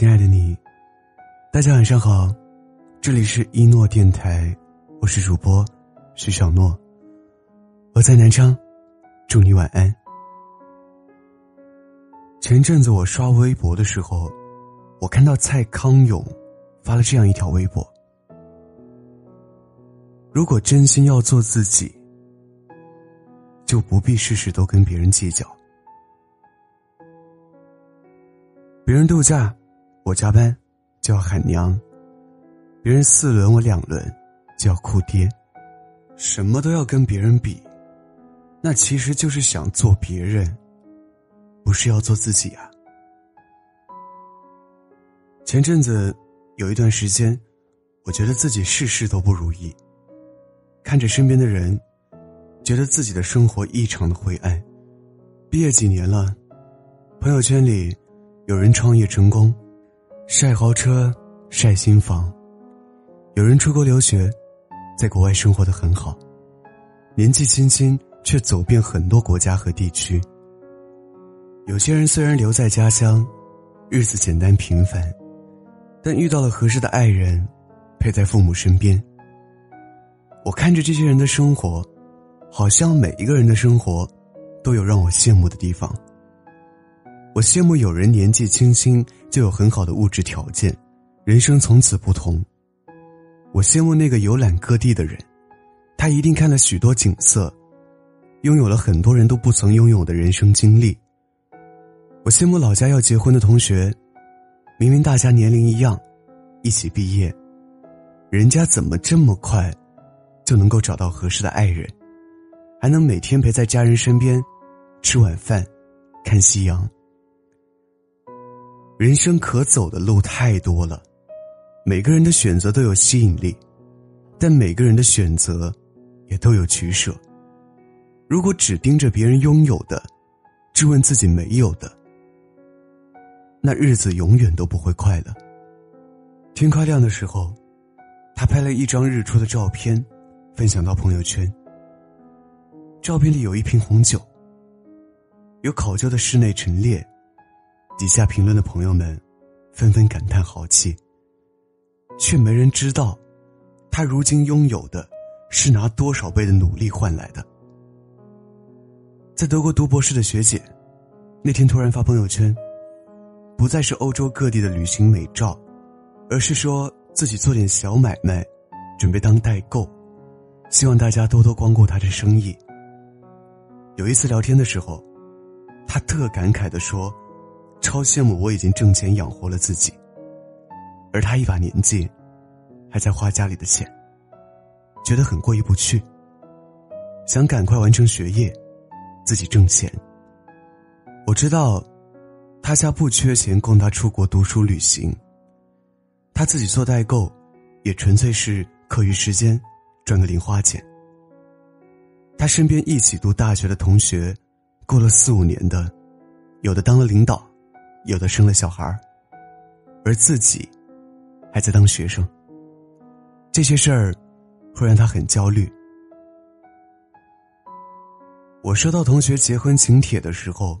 亲爱的你，大家晚上好，这里是一诺电台，我是主播徐小诺，我在南昌，祝你晚安。前阵子我刷微博的时候，我看到蔡康永发了这样一条微博：如果真心要做自己，就不必事事都跟别人计较。别人度假，我加班就要喊娘；别人四轮，我两轮就要哭爹。什么都要跟别人比，那其实就是想做别人，不是要做自己啊。前阵子有一段时间，我觉得自己事事都不如意，看着身边的人，觉得自己的生活异常的灰暗。毕业几年了，朋友圈里。有人创业成功，晒豪车，晒新房；有人出国留学，在国外生活的很好，年纪轻轻却走遍很多国家和地区。有些人虽然留在家乡，日子简单平凡，但遇到了合适的爱人，陪在父母身边。我看着这些人的生活，好像每一个人的生活，都有让我羡慕的地方。我羡慕有人年纪轻轻就有很好的物质条件，人生从此不同。我羡慕那个游览各地的人，他一定看了许多景色，拥有了很多人都不曾拥有的人生经历。我羡慕老家要结婚的同学，明明大家年龄一样，一起毕业，人家怎么这么快就能够找到合适的爱人，还能每天陪在家人身边，吃晚饭，看夕阳。人生可走的路太多了，每个人的选择都有吸引力，但每个人的选择也都有取舍。如果只盯着别人拥有的，质问自己没有的，那日子永远都不会快乐。天快亮的时候，他拍了一张日出的照片，分享到朋友圈。照片里有一瓶红酒，有考究的室内陈列。底下评论的朋友们，纷纷感叹豪气。却没人知道，他如今拥有的，是拿多少倍的努力换来的。在德国读博士的学姐，那天突然发朋友圈，不再是欧洲各地的旅行美照，而是说自己做点小买卖，准备当代购，希望大家多多光顾他的生意。有一次聊天的时候，他特感慨的说。超羡慕我已经挣钱养活了自己，而他一把年纪，还在花家里的钱，觉得很过意不去。想赶快完成学业，自己挣钱。我知道，他家不缺钱供他出国读书旅行。他自己做代购，也纯粹是课余时间赚个零花钱。他身边一起读大学的同学，过了四五年的，有的当了领导。有的生了小孩而自己还在当学生。这些事儿会让他很焦虑。我收到同学结婚请帖的时候，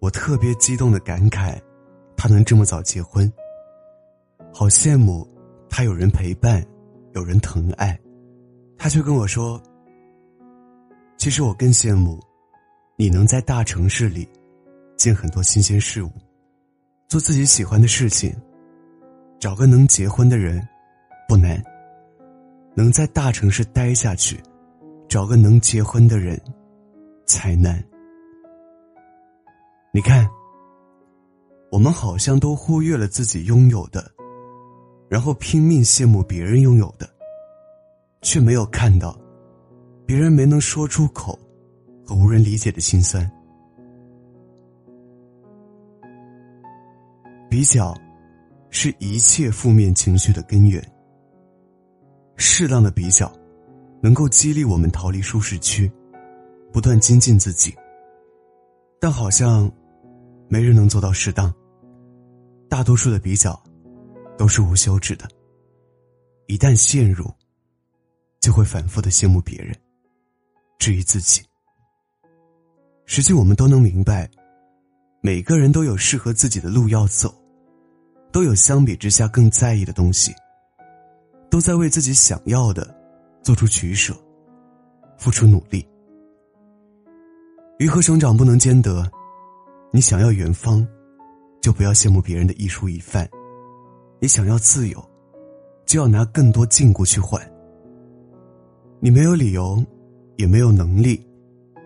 我特别激动的感慨，他能这么早结婚，好羡慕他有人陪伴，有人疼爱。他却跟我说：“其实我更羡慕你能在大城市里见很多新鲜事物。”做自己喜欢的事情，找个能结婚的人不难；能在大城市待下去，找个能结婚的人才难。你看，我们好像都忽略了自己拥有的，然后拼命羡慕别人拥有的，却没有看到别人没能说出口和无人理解的心酸。比较，是一切负面情绪的根源。适当的比较，能够激励我们逃离舒适区，不断精进自己。但好像，没人能做到适当。大多数的比较，都是无休止的。一旦陷入，就会反复的羡慕别人，质疑自己。实际我们都能明白，每个人都有适合自己的路要走。都有相比之下更在意的东西，都在为自己想要的做出取舍，付出努力。鱼和熊掌不能兼得，你想要远方，就不要羡慕别人的一蔬一饭；你想要自由，就要拿更多禁锢去换。你没有理由，也没有能力，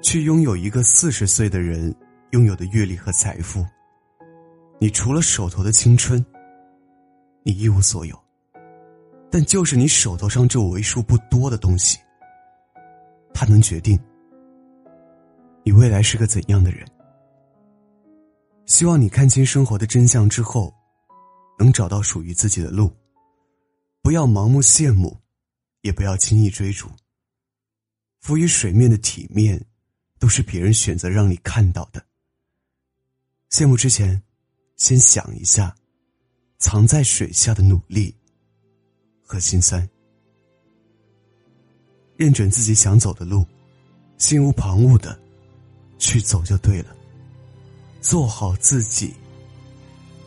去拥有一个四十岁的人拥有的阅历和财富。你除了手头的青春，你一无所有。但就是你手头上这为数不多的东西，它能决定你未来是个怎样的人。希望你看清生活的真相之后，能找到属于自己的路，不要盲目羡慕，也不要轻易追逐。浮于水面的体面，都是别人选择让你看到的。羡慕之前。先想一下，藏在水下的努力和心酸。认准自己想走的路，心无旁骛的去走就对了。做好自己，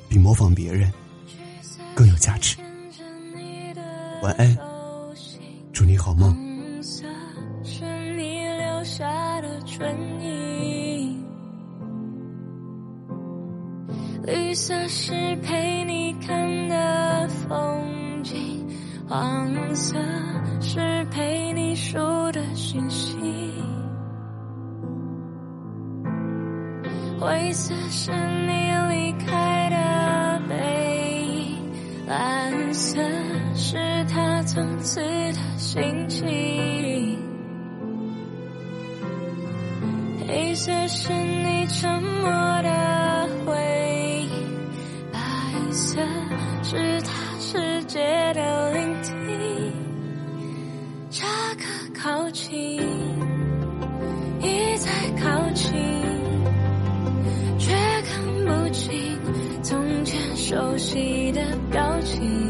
比模仿别人更有价值。晚安，祝你好梦。绿色是陪你看的风景，黄色是陪你数的讯息，灰色是你离开的背影，蓝色是他从此的心情，黑色是你沉默是他世界的聆听，差个靠近，一再靠近，却看不清从前熟悉的表情。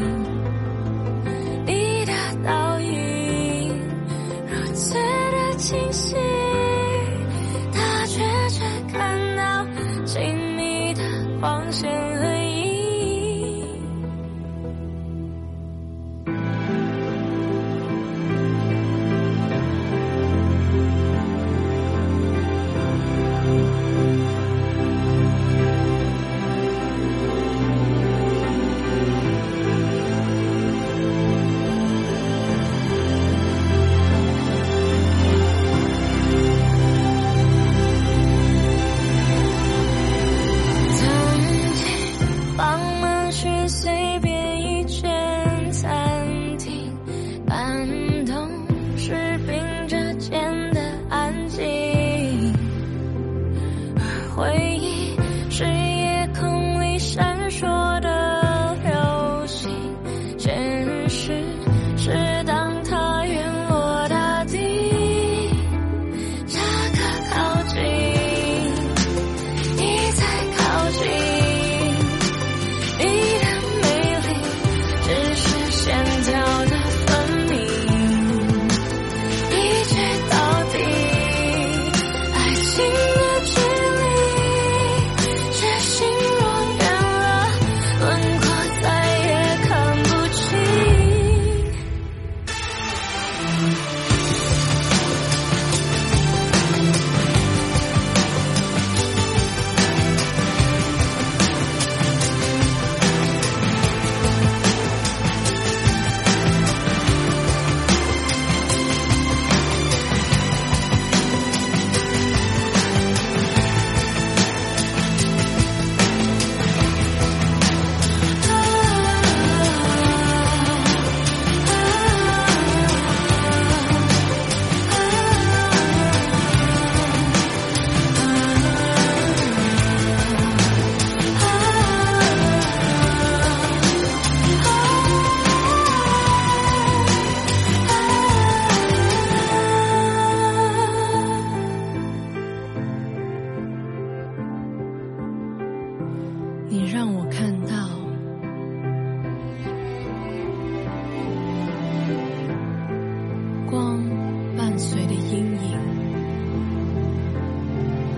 阴影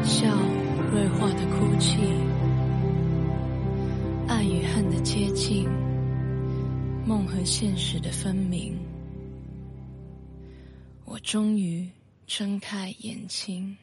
笑锐化的哭泣。爱与恨的接近梦和现实的分明。我终于睁开眼睛。